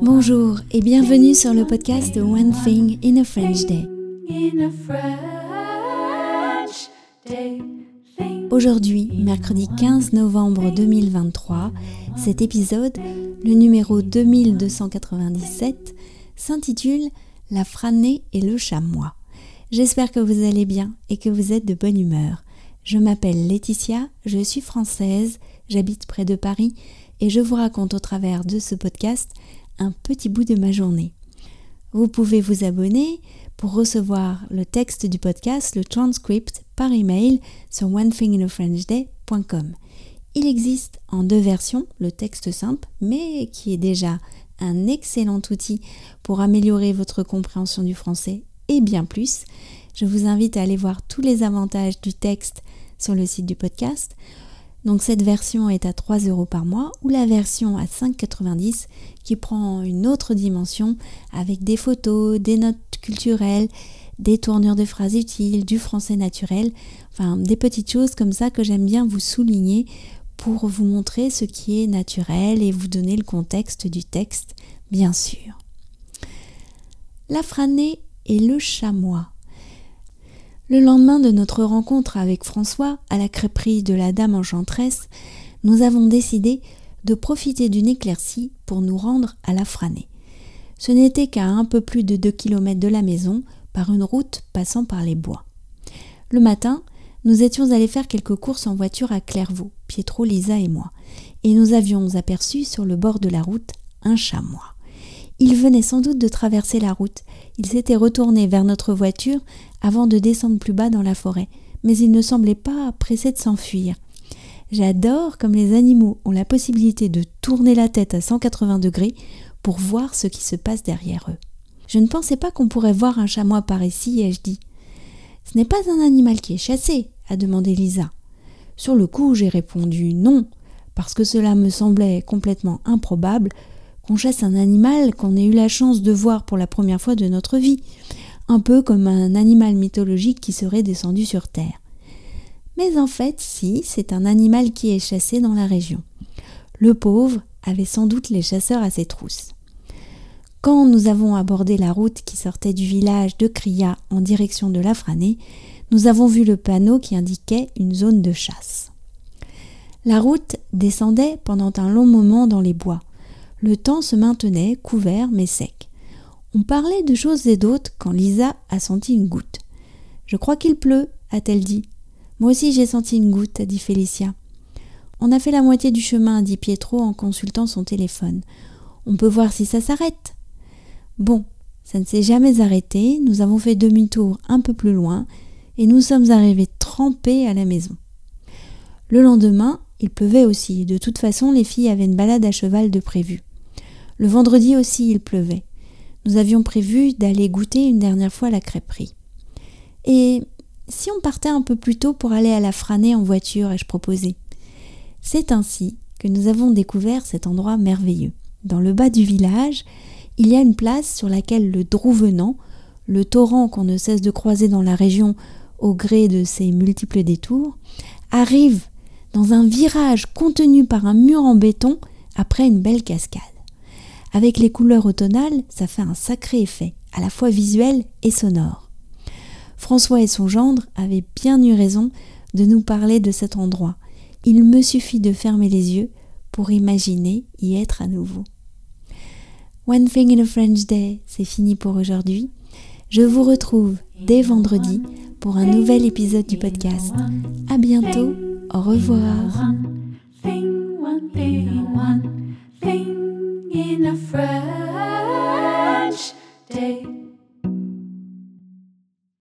Bonjour et bienvenue sur le podcast de One Thing in a French Day. Aujourd'hui, mercredi 15 novembre 2023, cet épisode, le numéro 2297, s'intitule La frânée et le chamois. J'espère que vous allez bien et que vous êtes de bonne humeur. Je m'appelle Laetitia, je suis française, j'habite près de Paris et je vous raconte au travers de ce podcast un petit bout de ma journée. Vous pouvez vous abonner pour recevoir le texte du podcast, le transcript par email sur onethinginafrenchday.com. Il existe en deux versions, le texte simple, mais qui est déjà un excellent outil pour améliorer votre compréhension du français et bien plus. Je vous invite à aller voir tous les avantages du texte sur le site du podcast. Donc cette version est à 3 euros par mois ou la version à 5,90 qui prend une autre dimension avec des photos, des notes culturelles, des tournures de phrases utiles, du français naturel, enfin des petites choses comme ça que j'aime bien vous souligner pour vous montrer ce qui est naturel et vous donner le contexte du texte, bien sûr. La frânée et le chamois. Le lendemain de notre rencontre avec François à la crêperie de la Dame Enchanteresse, nous avons décidé de profiter d'une éclaircie pour nous rendre à la Franée. Ce n'était qu'à un peu plus de 2 km de la maison, par une route passant par les bois. Le matin, nous étions allés faire quelques courses en voiture à Clairvaux, Pietro, Lisa et moi, et nous avions aperçu sur le bord de la route un chamois. Il venait sans doute de traverser la route. Il s'était retourné vers notre voiture avant de descendre plus bas dans la forêt, mais il ne semblait pas pressé de s'enfuir. J'adore comme les animaux ont la possibilité de tourner la tête à 180 degrés pour voir ce qui se passe derrière eux. Je ne pensais pas qu'on pourrait voir un chamois par ici, ai-je dit. Ce n'est pas un animal qui est chassé, a demandé Lisa. Sur le coup, j'ai répondu non, parce que cela me semblait complètement improbable qu'on chasse un animal qu'on ait eu la chance de voir pour la première fois de notre vie, un peu comme un animal mythologique qui serait descendu sur Terre. Mais en fait, si, c'est un animal qui est chassé dans la région. Le pauvre avait sans doute les chasseurs à ses trousses. Quand nous avons abordé la route qui sortait du village de Cria en direction de la Franée, nous avons vu le panneau qui indiquait une zone de chasse. La route descendait pendant un long moment dans les bois, le temps se maintenait couvert mais sec. On parlait de choses et d'autres quand Lisa a senti une goutte. Je crois qu'il pleut, a-t-elle dit. Moi aussi j'ai senti une goutte, a dit Félicia. On a fait la moitié du chemin, dit Pietro en consultant son téléphone. On peut voir si ça s'arrête. Bon, ça ne s'est jamais arrêté, nous avons fait demi-tour un peu plus loin, et nous sommes arrivés trempés à la maison. Le lendemain, il pleuvait aussi, de toute façon les filles avaient une balade à cheval de prévu. Le vendredi aussi il pleuvait. Nous avions prévu d'aller goûter une dernière fois la crêperie. Et si on partait un peu plus tôt pour aller à la Franée en voiture, ai-je proposé? C'est ainsi que nous avons découvert cet endroit merveilleux. Dans le bas du village, il y a une place sur laquelle le Drouvenant, le torrent qu'on ne cesse de croiser dans la région au gré de ses multiples détours, arrive dans un virage contenu par un mur en béton après une belle cascade. Avec les couleurs automnales, ça fait un sacré effet, à la fois visuel et sonore. François et son gendre avaient bien eu raison de nous parler de cet endroit. Il me suffit de fermer les yeux pour imaginer y être à nouveau. One Thing in a French Day, c'est fini pour aujourd'hui. Je vous retrouve dès vendredi pour un nouvel épisode du podcast. À bientôt, au revoir. In a French